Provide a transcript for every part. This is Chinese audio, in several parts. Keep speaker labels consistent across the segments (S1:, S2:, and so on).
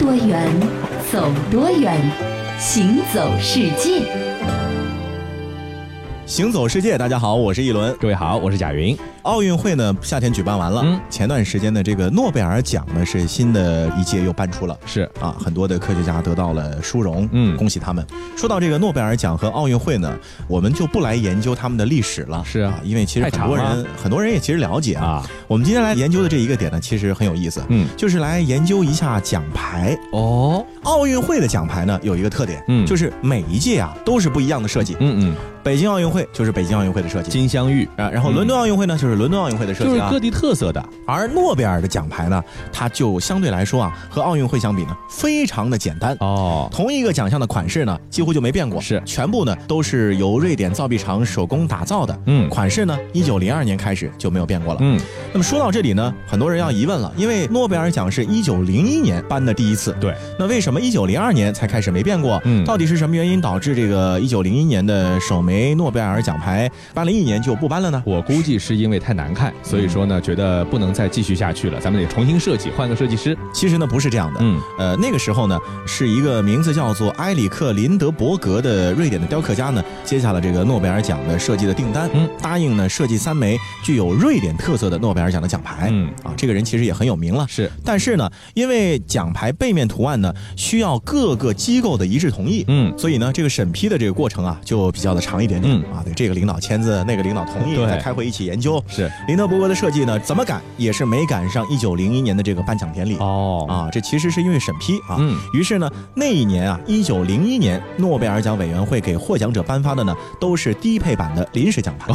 S1: 多远，走多远，行走世界。
S2: 行走世界，大家好，我是一轮。
S3: 各位好，我是贾云。
S2: 奥运会呢，夏天举办完了。
S3: 嗯
S2: 前段时间的这个诺贝尔奖呢，是新的一届又颁出了。
S3: 是
S2: 啊，很多的科学家得到了殊荣，
S3: 嗯
S2: 恭喜他们。说到这个诺贝尔奖和奥运会呢，我们就不来研究他们的历史了，
S3: 是啊
S2: 因为其实
S3: 太长
S2: 很多人
S3: 了
S2: 很多人也其实了解啊。
S3: 啊，
S2: 我们今天来研究的这一个点呢，其实很有意思，
S3: 嗯，
S2: 就是来研究一下奖牌。
S3: 哦，
S2: 奥运会的奖牌呢，有一个特点，
S3: 嗯
S2: 就是每一届啊都是不一样的设计。
S3: 嗯嗯，
S2: 北京奥运会就是北京奥运会的设计。
S3: 金镶玉
S2: 啊，然后伦敦奥运会呢，就是伦敦奥运会的设计啊。
S3: 就是各地特色的，
S2: 而诺贝尔的奖牌呢，它就相对来说啊，和奥运会相比呢，非常的简单。
S3: 哦，
S2: 同一个奖项的款式呢，几乎就没变过，
S3: 是
S2: 全部呢都是由瑞典造币厂手工打造的。
S3: 嗯
S2: 款式呢，一九零二年开始就没有变过了。
S3: 嗯，
S2: 那么说到这里呢，很多人要疑问了，因为诺贝尔奖是一九零一年颁的第一次，
S3: 对，
S2: 那为什么一九零二年才开始没变过？
S3: 嗯
S2: 到底是什么原因导致这个一九零一年的首枚诺贝尔奖牌颁了一年就不颁了呢？
S3: 我估计是因为太难看，所以说呢，觉得不能再继续下去了，咱们得重新设计，换个设计师。
S2: 其实呢不是这样的，
S3: 嗯，
S2: 呃，那个时候呢，是一个名字叫做埃里克林德伯格的瑞典的雕刻家呢，接下了这个诺贝尔奖的设计的订单，
S3: 嗯，
S2: 答应呢设计三枚具有瑞典特色的诺贝尔奖的奖牌，
S3: 嗯
S2: 啊，这个人其实也很有名了。
S3: 是，
S2: 但是呢，因为奖牌背面图案呢需要各个机构的一致同意，
S3: 嗯，
S2: 所以呢，这个审批的这个过程啊就比较的长一点点、
S3: 嗯。
S2: 啊，对这个领导签字，那个领导同意，再开会一起研究。
S3: 是，
S2: 林德伯格的设计呢，怎么赶也是没赶上一九零一年的这个颁奖典礼。
S3: 哦，
S2: 啊，这其实是因为审批啊。
S3: 嗯。
S2: 于是呢，那一年啊，一九零一年，诺贝尔奖委员会给获奖者颁发的呢，都是低配版的临时奖牌，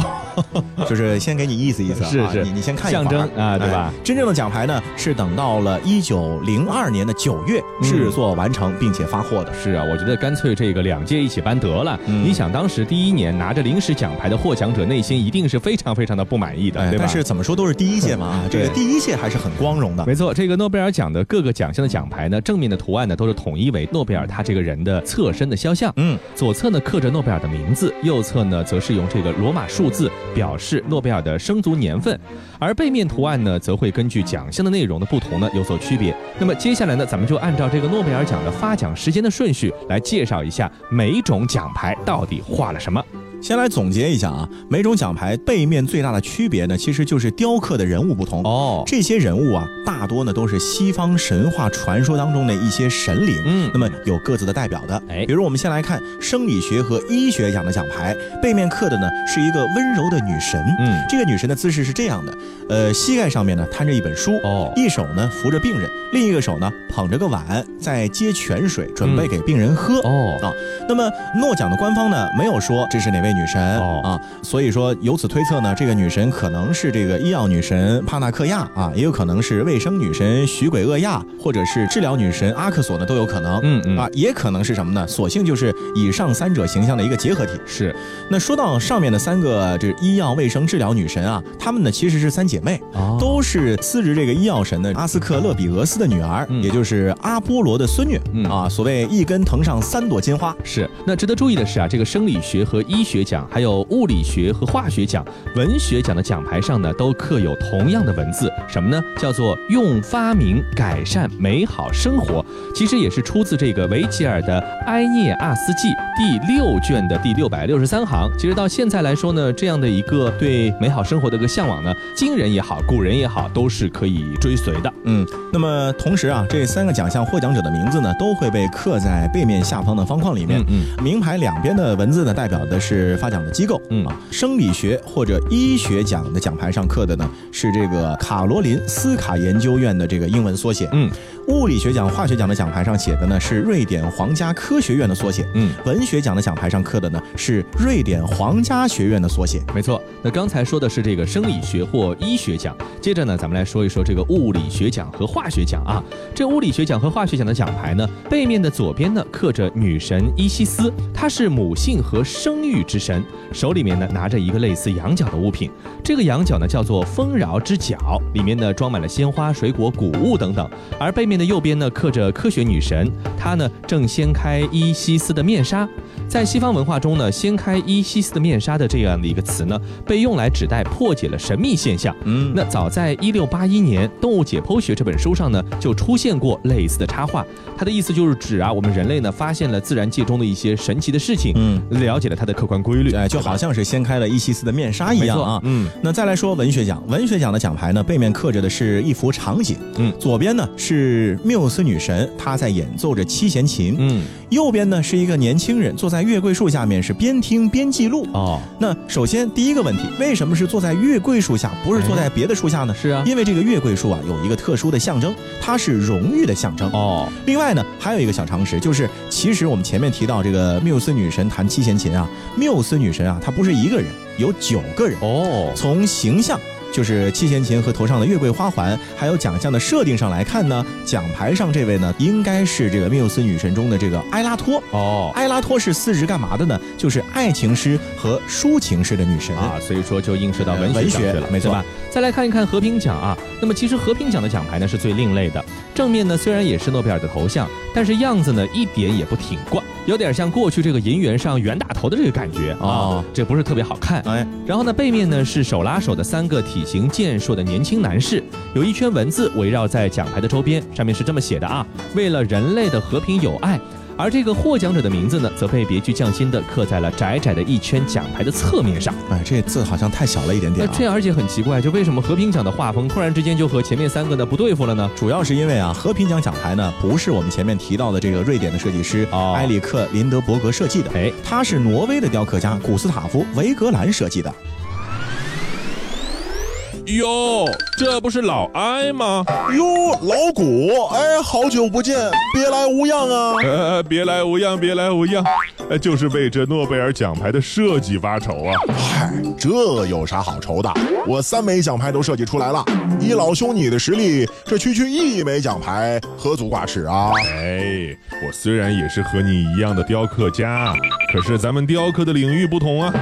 S2: 就是先给你意思意思啊，
S3: 是是。
S2: 你你先看
S3: 象征啊对吧？
S2: 哎真正的奖牌呢，是等到了一九零二年的九月
S3: 嗯
S2: 制作完成并且发货的。
S3: 是啊，我觉得干脆这个两届一起颁得了。
S2: 嗯。
S3: 你想，当时第一年拿着临时奖牌的获奖者，内心一定是非常非常的不满意的，
S2: 哎，
S3: 对吧？
S2: 但是怎么说都是第一届嘛啊，这个第一届还是很光荣的。
S3: 没错，这个诺贝尔奖的各个奖项的奖牌呢，正面的图案呢都是统一为诺贝尔他这个人的侧身的肖像。
S2: 嗯，
S3: 左侧呢刻着诺贝尔的名字，右侧呢则是用这个罗马数字表示诺贝尔的生卒年份，而背面图案呢则会根据奖项的内容的不同呢有所区别。那么接下来呢，咱们就按照这个诺贝尔奖的发奖时间的顺序来介绍一下每一种奖牌到底画了什么。
S2: 先来总结一下啊，每种奖牌背面最大的区别呢，其实就是雕刻的人物不同。
S3: 哦，
S2: 这些人物啊，大多呢都是西方神话传说当中的一些神灵，
S3: 嗯。
S2: 那么有各自的代表的。
S3: 哎。
S2: 比如我们先来看生理学和医学奖的奖牌，背面刻的呢是一个温柔的女神，
S3: 嗯。
S2: 这个女神的姿势是这样的，呃，膝盖上面呢摊着一本书，
S3: 哦。
S2: 一手呢扶着病人，另一个手呢捧着个碗，在接泉水，准备给病人喝。
S3: 哦。
S2: 啊，那么诺奖的官方呢没有说这是哪位女神、
S3: 哦
S2: 啊，所以说由此推测呢，这个女神可能是这个医药女神帕纳克亚啊，也有可能是卫生女神许鬼厄亚，或者是治疗女神阿克索呢都有可能。
S3: 嗯嗯
S2: 啊，也可能是什么呢？索性就是以上三者形象的一个结合体。
S3: 是
S2: 那说到上面的三个这医药卫生治疗女神啊，她们呢其实是三姐妹，
S3: 哦
S2: 都是司职这个医药神的阿斯克勒比俄斯的女儿，
S3: 嗯
S2: 也就是阿波罗的孙女、
S3: 嗯
S2: 啊。所谓一根藤上三朵金花。
S3: 是，那值得注意的是啊，这个生理学和医学奖，还有物理学和化学奖、文学奖的奖牌上呢，都刻有同样的文字，什么呢？叫做“用发明改善美好生活”。其实也是出自这个维吉尔的《埃涅阿斯纪》第六卷的第六百六十三行。其实到现在来说呢，这样的一个对美好生活的一个向往呢，今人也好，古人也好，都是可以追随的。
S2: 嗯，那么同时啊，这三个奖项获奖者的名字呢，都会被刻在背面下方的方框里面。
S3: 嗯
S2: 名牌两边的文字呢，代表的是发奖的机构。
S3: 嗯
S2: 啊，生理学或者医学奖的奖牌上刻的呢，是这个卡罗柏林斯卡研究院的这个英文缩写。
S3: 嗯
S2: 物理学奖、化学奖的奖牌上写的呢是瑞典皇家科学院的缩写。
S3: 嗯。
S2: 文学奖的奖牌上刻的呢是瑞典皇家学院的缩写。
S3: 没错，那刚才说的是这个生理学或医学奖，接着呢，咱们来说一说这个物理学奖和化学奖啊。这物理学奖和化学奖的奖牌呢，背面的左边呢刻着女神伊西斯，她是母性和生育之神，手里面呢拿着一个类似羊角的物品，这个羊角呢叫做丰饶之角，里面呢装满了鲜花、水果、谷物等等，而背面面的右边呢刻着科学女神，她呢正掀开伊西斯的面纱。在西方文化中呢，掀开伊西斯的面纱的这样的一个词呢，被用来指代破解了神秘现象。
S2: 嗯，
S3: 那早在一六八一年《动物解剖学》这本书上呢，就出现过类似的插画。它的意思就是指啊，我们人类呢发现了自然界中的一些神奇的事情，
S2: 嗯，
S3: 了解了它的客观规律，
S2: 哎，就好像是掀开了伊西斯的面纱一样啊。
S3: 嗯，
S2: 那再来说文学奖，文学奖的奖牌呢，背面刻着的是一幅场景，
S3: 嗯，
S2: 左边呢是缪斯女神，她在演奏着七弦琴，
S3: 嗯，
S2: 右边呢是一个年轻人坐在月桂树下面，是边听边记录。
S3: 哦，
S2: 那首先第一个问题，为什么是坐在月桂树下，不是坐在别的树下呢？
S3: 是啊，
S2: 因为这个月桂树啊有一个特殊的象征，它是荣誉的象征。
S3: 哦，
S2: 另外呢，还有一个小常识，就是其实我们前面提到这个缪斯女神弹七弦琴啊，缪斯女神啊，她不是一个人，有九个人。
S3: 哦，
S2: 从形象。就是七弦琴和头上的月桂花环，还有奖项的设定上来看呢，奖牌上这位呢，应该是这个缪斯女神中的这个埃拉托。
S3: 哦，
S2: 埃拉托是司职干嘛的呢？就是爱情诗和抒情诗的女神
S3: 啊，所以说就映射到文
S2: 文
S3: 学
S2: 了，没错
S3: 吧？再来看一看和平奖啊，那么其实和平奖的奖牌呢是最另类的，正面呢虽然也是诺贝尔的头像，但是样子呢一点也不挺冠，有点像过去这个银元上袁大头的这个感觉啊，这不是特别好看。
S2: 哎，
S3: 然后呢背面呢是手拉手的三个体型健硕的年轻男士，有一圈文字围绕在奖牌的周边，上面是这么写的啊：为了人类的和平友爱。而这个获奖者的名字呢，则被别具匠心地刻在了窄窄的一圈奖牌的侧面上。
S2: 哎，这字好像太小了一点点。
S3: 这而且很奇怪，就为什么和平奖的画风突然之间就和前面三个呢不对付了呢？
S2: 主要是因为啊，和平奖奖牌呢不是我们前面提到的这个瑞典的设计师埃里克林德伯格设计的，
S3: 哎，
S2: 他是挪威的雕刻家古斯塔夫维格兰设计的。
S4: 哟，这不是老艾吗？
S5: 哟，老古，哎，好久不见，别来无恙啊！
S4: 呃，别来无恙，别来无恙，呃，就是为这诺贝尔奖牌的设计发愁啊。
S5: 嗨，这有啥好愁的？我三枚奖牌都设计出来了，以老兄你的实力，这区区一枚奖牌何足挂齿啊？
S4: 哎，我虽然也是和你一样的雕刻家，可是咱们雕刻的领域不同啊。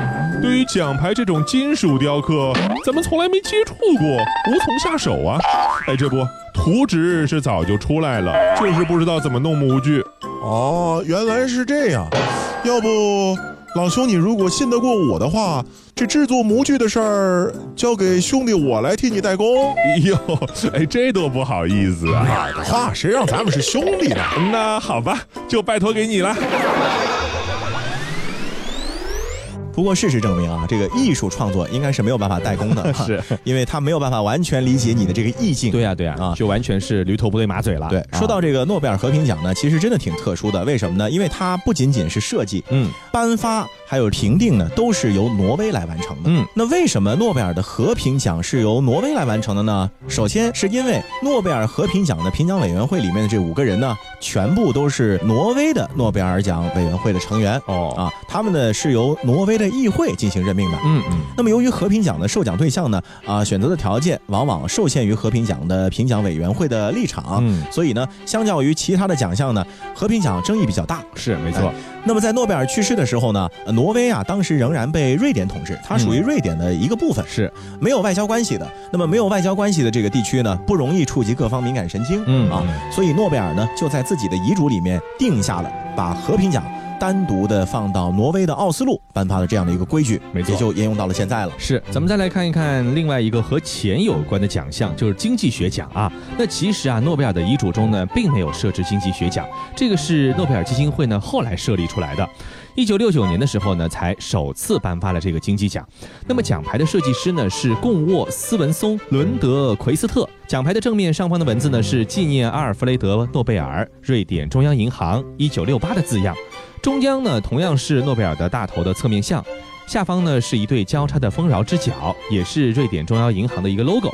S4: 对于奖牌这种金属雕刻，咱们从来没接触过，无从下手啊。哎，这不，图纸是早就出来了，就是不知道怎么弄模具。
S5: 哦，原来是这样。要不，老兄你如果信得过我的话，这制作模具的事儿交给兄弟我来替你代工。
S4: 哎呦，哎，这多不好意思啊！
S5: 哪儿的话，谁让咱们是兄弟呢？
S4: 那好吧，就拜托给你了。
S2: 不过事实证明啊，这个艺术创作应该是没有办法代工的，
S3: 是
S2: 因为他没有办法完全理解你的这个意境。
S3: 对呀，对呀，啊，就完全是驴头不对马嘴了。
S2: 对，说到这个诺贝尔和平奖呢，其实真的挺特殊的。为什么呢？因为它不仅仅是设计，
S3: 嗯，
S2: 颁发还有评定呢，都是由挪威来完成的。
S3: 嗯，
S2: 那为什么诺贝尔的和平奖是由挪威来完成的呢？首先是因为诺贝尔和平奖的评奖委员会里面的这五个人呢，全部都是挪威的诺贝尔奖委员会的成员。
S3: 哦，
S2: 啊，他们呢是由挪威的议会进行。任命的，
S3: 嗯嗯。
S2: 那么由于和平奖的受奖对象呢，啊，选择的条件往往受限于和平奖的评奖委员会的立场，
S3: 嗯，
S2: 所以呢，相较于其他的奖项呢，和平奖争议比较大。
S3: 是没错。
S2: 那么在诺贝尔去世的时候呢，挪威啊，当时仍然被瑞典统治，它属于瑞典的一个部分，
S3: 是
S2: 没有外交关系的。那么没有外交关系的这个地区呢，不容易触及各方敏感神经，
S3: 嗯
S2: 啊，所以诺贝尔呢就在自己的遗嘱里面定下了把和平奖。单独的放到挪威的奥斯陆颁发的这样的一个规矩，
S3: 没错，
S2: 也就沿用到了现在了。
S3: 是，咱们再来看一看另外一个和钱有关的奖项，就是经济学奖啊。那其实啊，诺贝尔的遗嘱中呢，并没有设置经济学奖，这个是诺贝尔基金会呢后来设立出来的。一九六九年的时候呢，才首次颁发了这个金鸡奖。那么奖牌的设计师呢是贡沃斯文松伦德奎斯特。奖牌的正面上方的文字呢是纪念阿尔弗雷德诺贝尔，瑞典中央银行一九六八的字样。中央呢同样是诺贝尔的大头的侧面像，下方呢是一对交叉的丰饶之角，也是瑞典中央银行的一个 logo。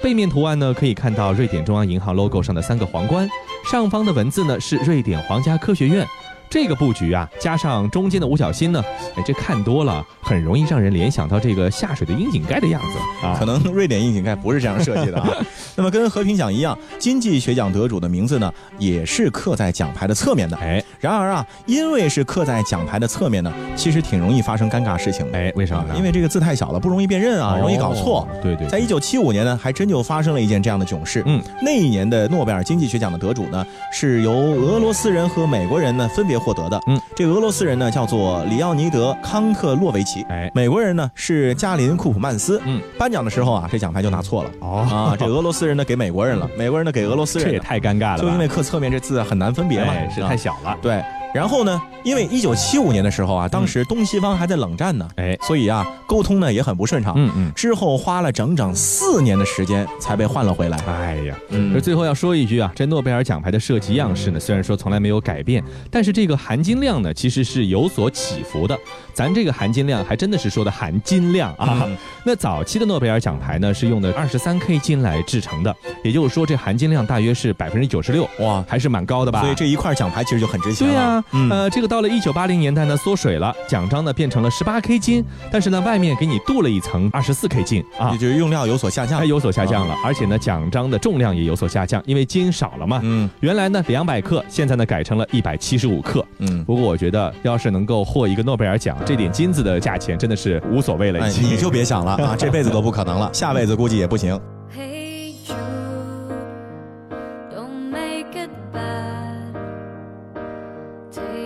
S3: 背面图案呢可以看到瑞典中央银行 logo 上的三个皇冠。上方的文字呢是瑞典皇家科学院。这个布局啊，加上中间的五角星呢，哎，这看多了很容易让人联想到这个下水的窨井盖的样子啊。
S2: 可能瑞典窨井盖不是这样设计的啊。那么跟和平奖一样，经济学奖得主的名字呢，也是刻在奖牌的侧面的。
S3: 哎
S2: 然而啊，因为是刻在奖牌的侧面呢，其实挺容易发生尴尬事情的。
S3: 哎，为什么呢？
S2: 因为这个字太小了，不容易辨认啊，容易搞错
S3: 哦。对对，
S2: 在一九七五年呢，还真就发生了一件这样的囧事。
S3: 嗯，
S2: 那一年的诺贝尔经济学奖的得主呢，是由俄罗斯人和美国人呢分别获得的。
S3: 嗯，
S2: 这俄罗斯人呢叫做里奥尼德·康特洛维奇，
S3: 哎
S2: 美国人呢是加林·库普曼斯。
S3: 嗯，
S2: 颁奖的时候啊，这奖牌就拿错了。
S3: 哦
S2: 啊，这俄罗斯人呢给美国人了，美国人呢给俄罗斯人，
S3: 这也太尴尬了，
S2: 就因为刻侧面这字很难分别嘛，
S3: 哎是
S2: 啊
S3: 太小了。
S2: 对。然后呢，因为一九七五年的时候啊，当时东西方还在冷战呢，
S3: 哎，
S2: 所以啊，沟通呢也很不顺畅。
S3: 嗯嗯。
S2: 之后花了整整四年的时间才被换了回来。
S3: 哎呀，
S2: 嗯
S3: 这最后要说一句啊，这诺贝尔奖牌的设计样式呢，虽然说从来没有改变，但是这个含金量呢，其实是有所起伏的。咱这个含金量还真的是说的含金量啊。
S2: 嗯
S3: 那早期的诺贝尔奖牌呢，是用的二十三 K 金来制成的，也就是说这含金量大约是百分之九十六，
S2: 哇，
S3: 还是蛮高的吧？
S2: 所以这一块奖牌其实就很值钱了。
S3: 对呀、
S2: 嗯
S3: 呃，这个到了一九八零年代呢，缩水了，奖章呢变成了十八 K 金，但是呢，外面给你镀了一层二十四 K 金啊
S2: 也，就是用料有所下降
S3: 它。有所下降了，而且呢，奖章的重量也有所下降，因为金少了嘛。
S2: 嗯
S3: 原来呢两百克，现在呢改成了一百七十五克。
S2: 嗯，
S3: 不过我觉得，要是能够获一个诺贝尔奖，这点金子的价钱真的是无所谓了。
S2: 哎，
S3: 已经
S2: 你就别想了啊，这辈子都不可能了，下辈子估计也不行。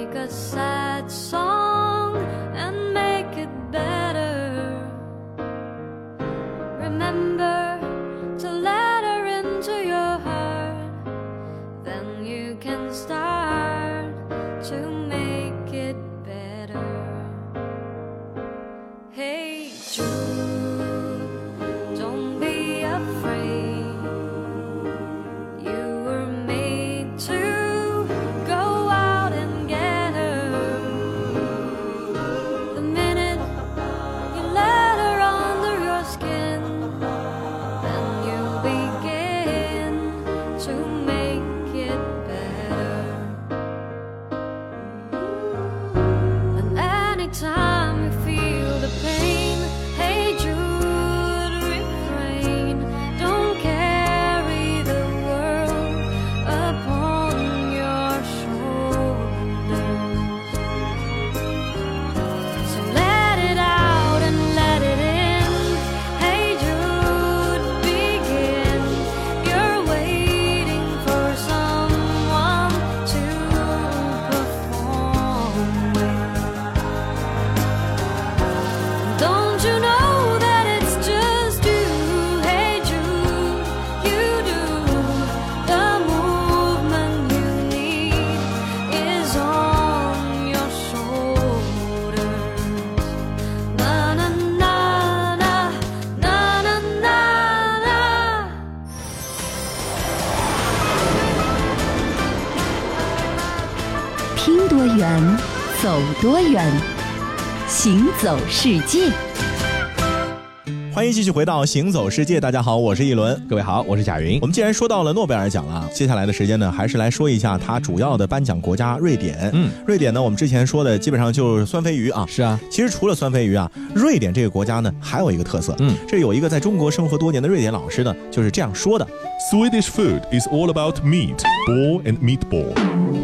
S6: Take a sad song
S1: 听多远，走多远，行走世界。
S2: 欢迎继续回到《行走世界》，大家好，我是一轮。
S3: 各位好，我是贾云
S2: 我。们既然说到了诺贝尔奖了啊，接下来的时间呢，还是来说一下它主要的颁奖国家瑞典。
S3: 嗯，
S2: 瑞典呢，我们之前说的基本上就是酸飞鱼啊。
S3: 是啊，
S2: 其实除了酸飞鱼啊，瑞典这个国家呢还有一个特色，
S3: 嗯，
S2: 这有一个在中国生活多年的瑞典老师呢就是这样说的。
S4: Swedish food is all about meat, ball and meatball.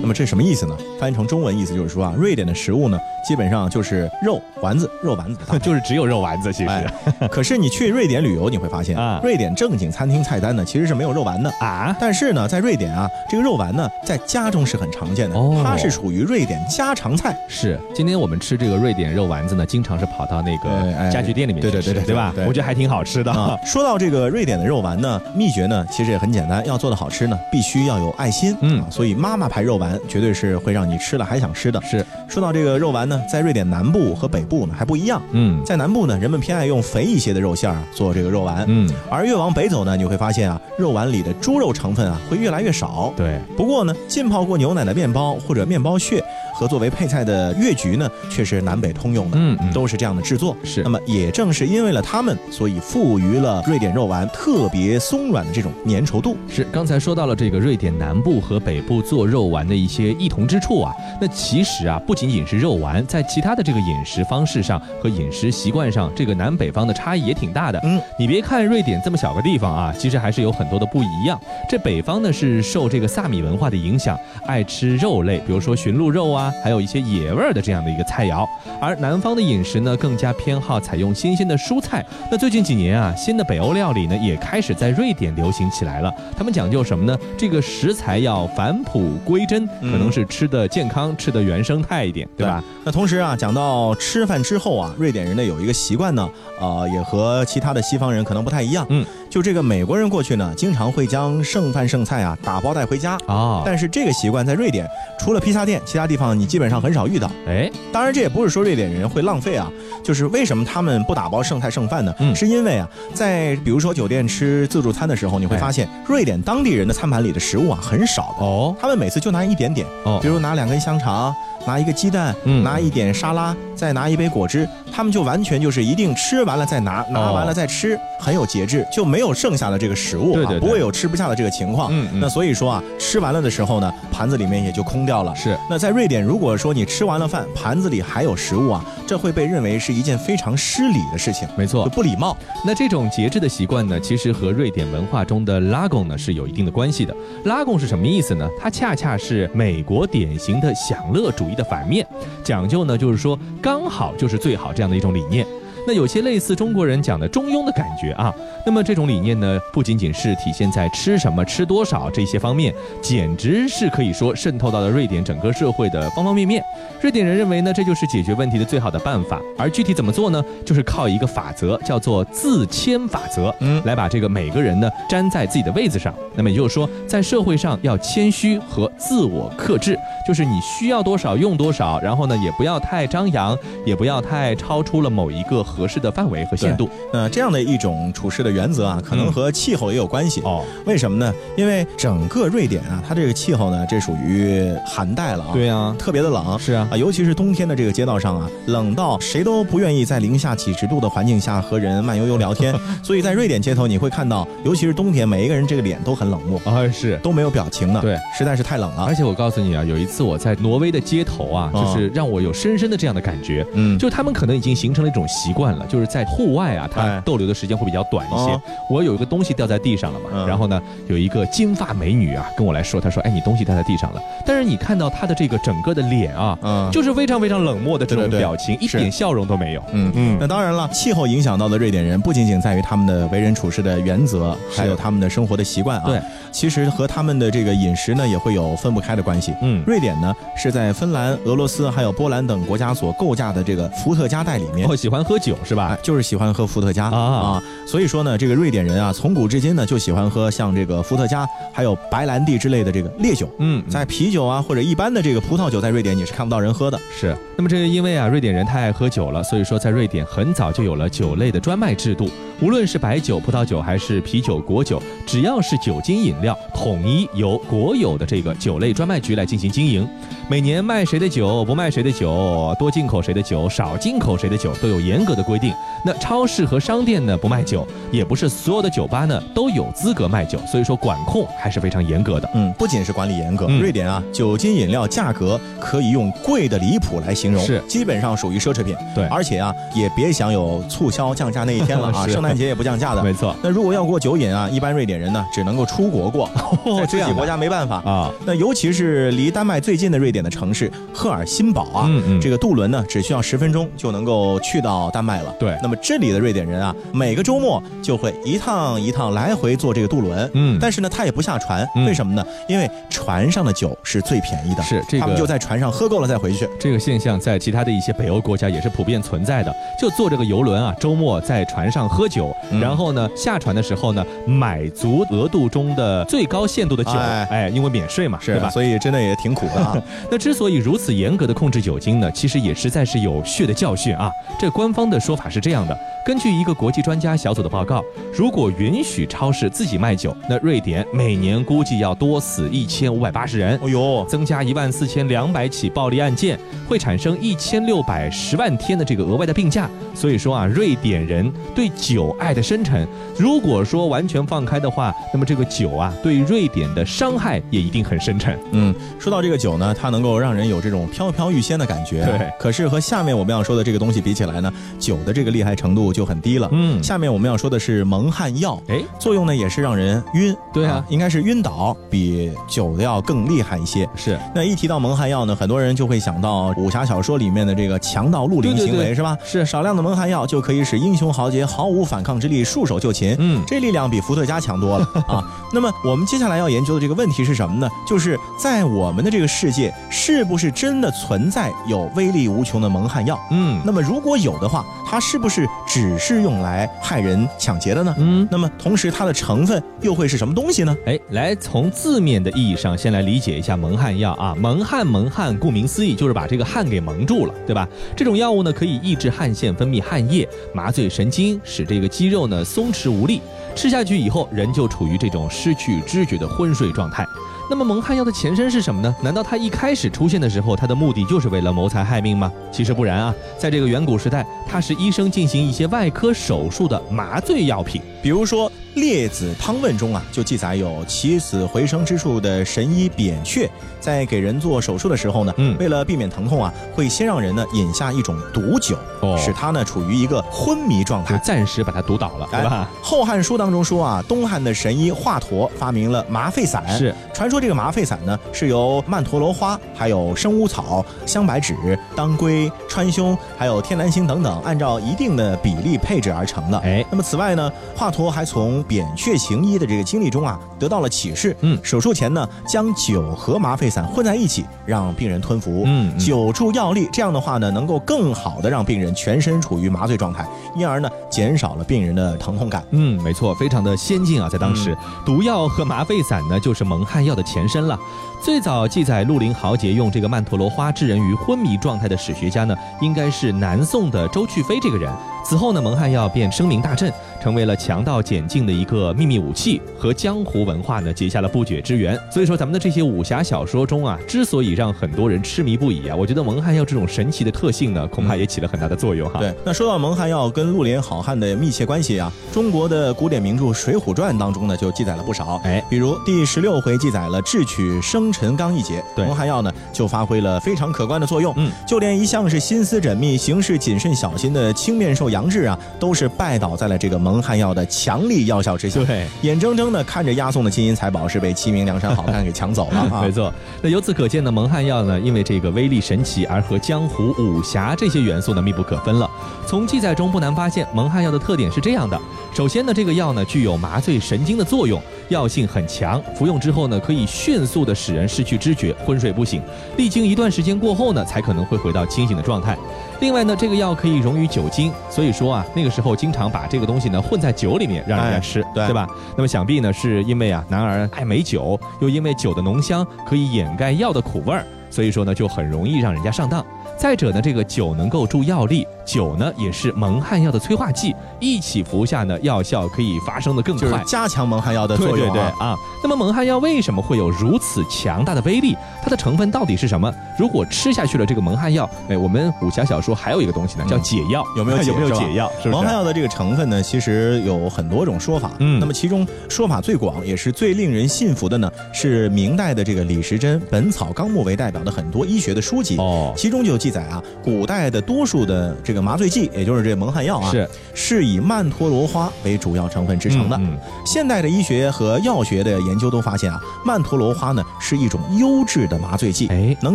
S2: 那么这什么意思呢？翻译成中文意思就是说啊，瑞典的食物呢基本上就是肉丸子、肉丸子
S3: 就是只有肉丸子，其实、
S2: 哎，可是你去瑞典旅游，你会发现
S3: 啊
S2: 瑞典正经餐厅菜单呢其实是没有肉丸的。
S3: 啊，
S2: 但是呢，在瑞典啊，这个肉丸呢，在家中是很常见的，
S3: 哦
S2: 它是属于瑞典家常菜。
S3: 是，今天我们吃这个瑞典肉丸子呢，经常是跑到那个家具店里面去吃，
S2: 对对对对
S3: 对吧？
S2: 对
S3: 我觉得还挺好吃的。
S2: 啊，说到这个瑞典的肉丸呢，秘诀呢其实也很简单，要做的好吃呢，必须要有爱心。
S3: 嗯
S2: 啊，所以妈妈牌肉丸绝对是会让你吃了还想吃的。
S3: 是，
S2: 说到这个肉丸呢，在瑞典南部和北部呢还不一样。
S3: 嗯
S2: 在南部呢，人们偏爱用肥一些的肉馅儿啊做这个肉丸，
S3: 嗯，
S2: 而越往北走呢，你会发现啊，肉丸里的猪肉成分啊会越来越少。
S3: 对，
S2: 不过呢，浸泡过牛奶的面包或者面包屑和作为配菜的越橘呢，却是南北通用的，
S3: 嗯嗯
S2: 都是这样的制作。
S3: 是
S2: 那么也正是因为了它们，所以赋予了瑞典肉丸特别松软的这种粘稠度。
S3: 是。刚才说到了这个瑞典南部和北部做肉丸的一一些异同之处啊。那其实啊，不仅仅是肉丸，在其他的这个饮食方式上和饮食习惯上，这个南北方的差异也挺大的。
S2: 嗯，
S3: 你别看瑞典这么小个地方啊，其实还是有很多的不一样。这北方呢是受这个萨米文化的影响，爱吃肉类，比如说驯鹿肉啊，还有一些野味儿的这样的一个菜肴。而南方的饮食呢，更加偏好采用新鲜的蔬菜。那最近几年啊，新的北欧料理呢，也开始在瑞典流行起来了。他们讲究什么呢？这个食材要返璞归真，
S2: 嗯
S3: 可能是吃的健康，吃的原生态一点，对吧？？
S2: 那同时啊，讲到吃饭之后啊，瑞典人呢有一个习惯呢，呃，也和其他的西方人可能不太一样。
S3: 嗯，
S2: 就这个美国人过去呢，经常会将剩饭剩菜啊打包带回家。
S3: 啊，
S2: 但是这个习惯在瑞典，除了披萨店，其他地方你基本上很少遇到。
S3: 哎，
S2: 当然，这也不是说瑞典人会浪费啊，就是为什么他们不打包剩菜剩饭呢？
S3: 嗯。
S2: 是因为啊，在比如说酒店吃自助餐的时候，你会
S3: 哎
S2: 发现瑞典当地人的餐盘里的食物啊很少的，
S3: 哦。
S2: 他们每次就拿一点点，
S3: 哦。
S2: 比如拿两根香肠，拿一个鸡蛋，
S3: 嗯。
S2: 拿一点沙拉，再拿一杯果汁，他们就完全就是一定吃完了再拿，拿完了再吃，很有节制，就没有剩下的这个食物啊，
S3: 对对对。
S2: 不会有吃不下的这个情况。
S3: 嗯嗯。
S2: 那所以说啊，吃完了的时候呢，盘子里面也就空掉了。
S3: 是。
S2: 那在瑞典，如果说你吃完了饭，盘子里还有食物啊，这会被认为是一件非常失礼的事情，
S3: 没错
S2: 就。不礼貌。
S3: 那这种节制的习惯呢，其实和瑞典文化中的拉贡呢是有一定的关系的。拉贡是什么意思呢？它恰恰是美国典型的享乐主义的反面，讲究呢就是说刚好就是最好这样的一种理念。那有些类似中国人讲的中庸的感觉啊。那么这种理念呢，不仅仅是体现在吃什么、吃多少这些方面，简直是可以说渗透到了瑞典整个社会的方方面面。瑞典人认为呢，这就是解决问题的最好的办法。而具体怎么做呢？就是靠一个法则，叫做自谦法则，
S2: 嗯
S3: 来把这个每个人呢粘在自己的位子上。那么也就是说，在社会上要谦虚和自我克制，就是你需要多少用多少，然后呢也不要太张扬，也不要太超出了某一个合适的范围和限度。
S2: 那这样的一种处事的原则啊，可能
S3: 嗯
S2: 和气候也有关系。
S3: 哦，
S2: 为什么呢？因为整个瑞典啊，它这个气候呢，这属于寒带了啊，
S3: 对呀、
S2: 特别的冷。
S3: 是啊
S2: 啊，，尤其是冬天的这个街道上啊，冷到谁都不愿意在零下几十度的环境下和人慢悠悠聊天。所以在瑞典街头，你会看到，尤其是冬天，每一个人这个脸都很冷漠，
S3: 啊是。
S2: 都没有表情的。
S3: 对，
S2: 实在是太冷了
S3: 而。且我告诉你啊，有一次我在挪威的街头啊，
S2: 哦
S3: 就是让我有深深的这样的感觉，
S2: 嗯，
S3: 就他们可能已经形成了一种习惯了，就是在户外啊，它
S2: 哎
S3: 逗留的时间会比较短一些。
S2: 哦
S3: 我有一个东西掉在地上了嘛，
S2: 嗯
S3: 然后呢，有一个金发美女啊跟我来说，她说：“哎，你东西掉在地上了。”但是你看到她的这个整个的脸啊，
S2: 嗯，
S3: 就是非常非常冷漠的这种
S2: 对对对
S3: 表情，一点笑容都没有。
S2: 嗯
S3: 嗯
S2: 那当然了，气候影响到的瑞典人不仅仅在于他们的为人处事的原则，还有他们的生活的习惯啊。
S3: 对，
S2: 其实和他们的这个饮食呢也会有分不开的关系。
S3: 嗯，
S2: 瑞典呢是在芬兰、俄罗斯还有波兰等国家所构架的这个伏特加带里面
S3: 我。喜欢喝酒是吧
S2: 哎？，就是喜欢喝伏特加
S3: 啊
S2: 啊，所以说呢，这个瑞典人啊，从古至今呢就喜欢喝像这个伏特加，还有白兰地之类的这个烈酒。
S3: 嗯，
S2: 在啤酒啊或者一般的这个葡萄酒，在瑞典你是看不到人喝的。
S3: 是，那么这个因为啊，瑞典人太爱喝酒了，所以说在瑞典很早就有了酒类的专卖制度。无论是白酒、葡萄酒还是啤酒、果酒，只要是酒精饮料，统一由国有的这个酒类专卖局来进行经营。每年卖谁的酒，不卖谁的酒，多进口谁的酒，少进口谁的酒，都有严格的规定。那超市和商店呢不卖酒，也不是所有的酒吧呢都有资格卖酒，所以说管控还是非常严格的。
S2: 嗯，不仅是管理严格，
S3: 嗯
S2: 瑞典啊，酒精饮料价格可以用贵的离谱来形容，
S3: 是
S2: 基本上属于奢侈品。
S3: 对
S2: 而且啊，也别想有促销降价那一天了啊，圣诞节也不降价的。
S3: 没错，
S2: 那如果要过酒瘾啊，一般瑞典人呢只能够出国过，在 自
S3: 这样的
S2: 己国家没办法。
S3: 啊，
S2: 那尤其是离丹麦最近的瑞典的城市赫尔辛堡啊，
S3: 嗯嗯
S2: 这个渡轮呢只需要十分钟就能够去到丹麦了。
S3: 对
S2: 那么这里的瑞典人啊，每个周末就会一趟一趟来回坐这个渡轮。
S3: 嗯
S2: 但是呢，他也不下船，
S3: 嗯
S2: 为什么呢？因为船上的酒是最便宜的，
S3: 是这个
S2: 他们就在船上喝够了再回去。
S3: 这个现象在其他的一些北欧国家也是普遍存在的，就坐这个游轮啊，周末在船上喝酒，
S2: 嗯
S3: 然后呢下船的时候呢买足额度中的最高限度的酒，
S2: 哎
S3: 哎，因为免税嘛，是吧？
S2: 所以真的也挺苦的啊。
S3: 那之所以如此严格的控制酒精呢，其实也实在是有血的教训啊。这官方的说法是这样的：根据一个国际专家小组的报告，如果允许超市自己卖酒，那瑞典每年估计要多死一千五百八十人。
S2: 哦呦，
S3: 增加一万四千两百起暴力案件，会产生生一千六百十万天的这个额外的病假。所以说啊，瑞典人对酒爱的深沉，如果说完全放开的话，那么这个酒啊，对瑞典的伤害也一定很深沉。
S2: 嗯，说到这个酒呢，它能够让人有这种飘飘欲仙的感觉。
S3: 对
S2: 可是和下面我们要说的这个东西比起来呢，酒的这个厉害程度就很低了。
S3: 嗯
S2: 下面我们要说的是蒙汗药，
S3: 哎，
S2: 作用呢也是让人晕。
S3: 对啊
S2: 应该是晕倒，比酒的要更厉害一些。
S3: 是
S2: 那一提到蒙汗药呢，很多人就会想到武侠小说里面的这个强盗绿林
S3: 对对
S2: 行为，
S3: 对
S2: 是吧？
S3: 是
S2: 少量的蒙汗药就可以使英雄豪杰毫无反抗之力，束手就擒。
S3: 嗯
S2: 这力量比伏特加强多了啊。那么我们接下来要研究的这个问题是什么呢？就是在我们的这个世界，是不是真的存在有威力无穷的蒙汗药？
S3: 嗯
S2: 那么如果有的话，它是不是只是用来害人抢劫的呢？
S3: 嗯。
S2: 那么同时它的成分又会是什么东西呢？
S3: 哎，来从字面的意义上先来理解一下蒙汗药啊。蒙汗，蒙汗，顾名思义就是把这个汗给蒙住了，对吧？这种药物呢，可以抑制汗腺分泌汗液，麻醉神经，使这个肌肉呢松弛无力。吃下去以后，人就处于这种失去知觉的昏睡状态。那么蒙汗药的前身是什么呢？难道它一开始出现的时候，它的目的就是为了谋财害命吗？其实不然啊，在这个远古时代，它是医生进行一些外科手术的麻醉药品。
S2: 比如说《列子汤问》中啊，就记载有起死回生之术的神医扁鹊，在给人做手术的时候呢，
S3: 嗯
S2: 为了避免疼痛啊，会先让人呢饮下一种毒酒，
S3: 哦
S2: 使他呢处于一个昏迷状态。
S3: 暂时把他毒倒了，对吧？
S2: 《后汉书》当中说啊，东汉的神医华佗发明了麻沸散。
S3: 是，
S2: 传说这个麻沸散呢，是由曼陀罗花、还有生乌草、香白芷、当归、川芎，还有天南星等等，按照一定的比例配置而成的。
S3: 哎
S2: 那么此外呢，华佗还从扁鹊行医的这个经历中啊，得到了启示。
S3: 嗯
S2: 手术前呢，将酒和麻沸散混在一起，让病人吞服。
S3: 嗯嗯
S2: 久注药力，这样的话呢，能够更好的让病人全身处于麻醉状态，因而呢，减少了病人的疼痛感。
S3: 嗯，没错，非常的先进啊，在当时，毒药和麻沸散呢，就是蒙汗药的前身了。最早记载绿林豪杰用这个曼陀罗花致人于昏迷状态的史学家呢，应该是南宋的周去飞这个人。此后呢，蒙汗药便声名大振，成为了强盗检禁的一个秘密武器，和江湖文化呢结下了不解之缘。所以说，咱们的这些武侠小说中啊，之所以让很多人痴迷不已啊，我觉得蒙汗药这种神奇的特性呢，恐怕也起了很大的作用哈。
S2: 对，那说到蒙汗药跟绿林好汉的密切关系啊，中国的古典名著《水浒传》当中呢就记载了不少。
S3: 哎
S2: 比如第十六回记载了智取生辰纲一节，
S3: 对
S2: 蒙汗药呢就发挥了非常可观的作用。
S3: 嗯，
S2: 就连一向是心思缜密、行事谨慎小心的青面兽杨志啊，都是拜倒在了这个蒙汗药的强力药效之下。
S3: 对。
S2: 眼睁睁的看着押送的金银财宝是被七名梁山好汉给抢走了 啊！
S3: 没错，那由此可见呢，蒙汗药呢，因为这个威力神奇而和江湖武侠这些元素呢密不可分了。从记载中不难发现，蒙汗药的特点是这样的：首先呢，这个药呢具有麻醉神经的作用，药性很强，服用之后呢可以迅速的使人失去知觉，昏睡不醒，历经一段时间过后呢，才可能会回到清醒的状态。另外呢，这个药可以溶于酒精，所以说啊，那个时候经常把这个东西呢混在酒里面让人家
S2: 哎
S3: 吃，
S2: 对
S3: 对吧？那么想必呢，是因为啊，男儿爱美酒，又因为酒的浓香可以掩盖药的苦味儿，所以说呢，就很容易让人家上当。再者呢，这个酒能够助药力，酒呢也是蒙汗药的催化剂，一起服下呢，药效可以发生的更快。
S2: 就是加强蒙汗药的作用
S3: 对对对
S2: 啊。
S3: 啊！那么蒙汗药为什么会有如此强大的威力？它的成分到底是什么？如果吃下去了这个蒙汗药，哎，我们武侠小说还有一个东西呢，叫解药，
S2: 有没有解
S3: 有没有解药？
S2: 蒙汗药的这个成分呢，其实有很多种说法。
S3: 嗯
S2: 那么其中说法最广，也是最令人信服的呢，是明代的这个李时珍《本草纲目》为代表的很多医学的书籍。
S3: 哦，
S2: 其中就有记载啊，古代的多数的这个麻醉剂，也就是这蒙汗药啊，
S3: 是
S2: 是以曼陀罗花为主要成分制成的。
S3: 嗯
S2: 现代的医学和药学的研究都发现啊，曼陀罗花呢是一种优质的麻醉剂，
S3: 哎
S2: 能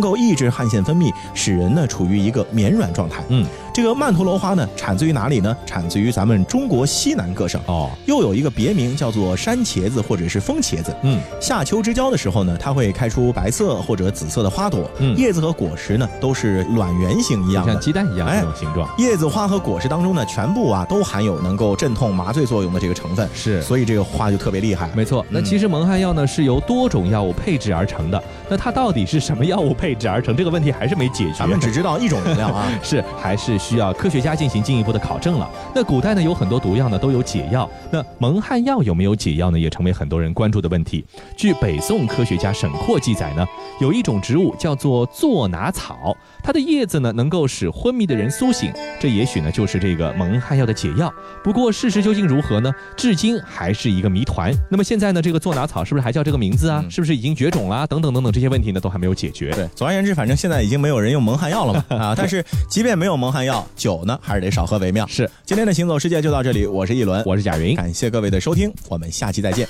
S2: 够抑制汗腺分泌，使人呢处于一个绵软状态。
S3: 嗯，
S2: 这个曼陀罗花呢产自于哪里呢？产自于咱们中国西南各省。
S3: 哦，
S2: 又有一个别名叫做山茄子或者是风茄子。
S3: 嗯，
S2: 夏秋之交的时候呢，它会开出白色或者紫色的花朵，
S3: 嗯
S2: 叶子和果实呢都是卵圆形一样的。
S3: 像鸡蛋一样
S2: 哎
S3: 这种形状。
S2: 叶子、花和果实当中呢，全部啊都含有能够镇痛麻醉作用的这个成分，
S3: 是
S2: 所以这个花就特别厉害。
S3: 没错，那
S2: 嗯
S3: 其实蒙汗药呢是由多种药物配制而成的。那它到底是什么药物配制而成？这个问题还是没解决。
S2: 咱们只知道一种原料啊。
S3: 是还是需需要科学家进行进一步的考证了。那古代呢，有很多毒药呢都有解药，那蒙汗药有没有解药呢，也成为很多人关注的问题。据北宋科学家沈括记载呢，有一种植物叫做坐拿草，它的叶子呢能够使昏迷的人苏醒，这也许呢就是这个蒙汗药的解药。不过事实究竟如何呢？至今还是一个谜团。那么现在呢，这个坐拿草是不是还叫这个名字啊？
S2: 嗯
S3: 是不是已经绝种啦？等等等等这些问题呢，都还没有解决。
S2: 对，总而言之，反正现在已经没有人用蒙汗药了嘛 啊！但是即便没有蒙汗药，酒呢还是得少喝为妙。
S3: 是，
S2: 今天的行走世界就到这里，我是一轮，
S3: 我是贾云。
S2: 感谢各位的收听，我们下期再见。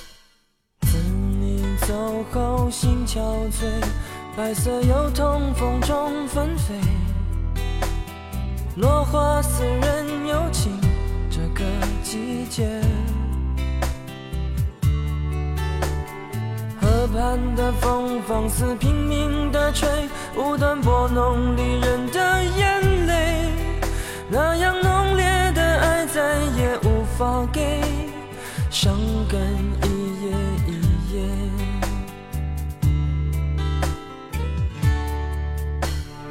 S7: 自你走后，心憔悴，白色油桐风中纷飞，落花似人有情，这个季节。河畔的风放肆拼命地吹，无端拨弄离人的眼泪，那样浓烈的爱再也无法给，伤感一夜一夜。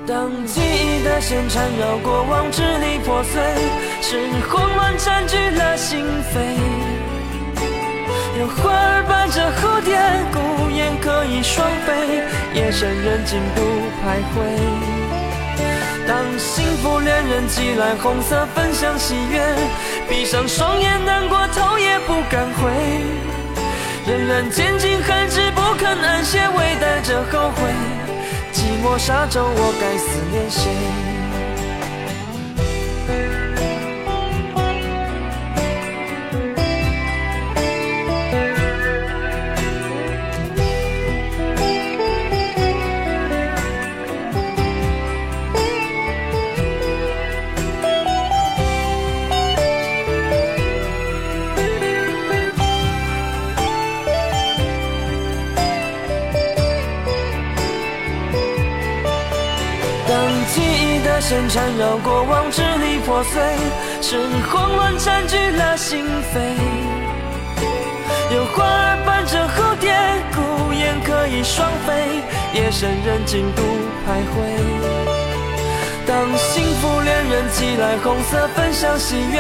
S7: 当记忆的线缠绕过往，支离破碎，是慌乱占据了心扉。有花儿伴着蝴蝶，孤雁可以双飞，夜深人静不徘徊。当幸福恋人寄来红色分享喜悦，闭上双眼难过头也不敢回，仍然坚尽寒枝不肯安歇，微带着后悔。寂寞沙洲，我该思念谁？线缠绕过往，支离破碎，是慌乱占据了心扉。有花儿伴着蝴蝶，孤雁可以双飞，夜深人静独徘徊。当幸福恋人寄来红色分享喜悦，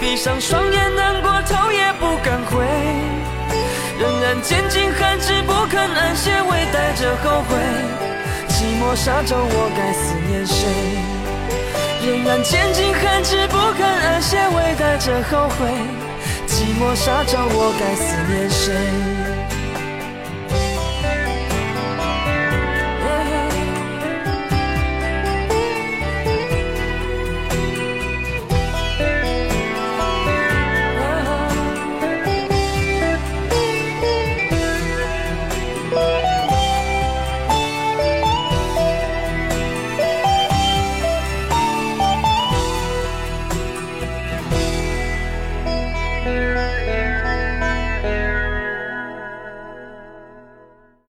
S7: 闭上双眼难过头也不敢回，仍然坚尽寒枝不肯安歇，微带着后悔。寂寞沙洲，我该思念谁？仍然坚尽寒枝不肯安歇，微带着后悔。寂寞沙洲，我该思念谁？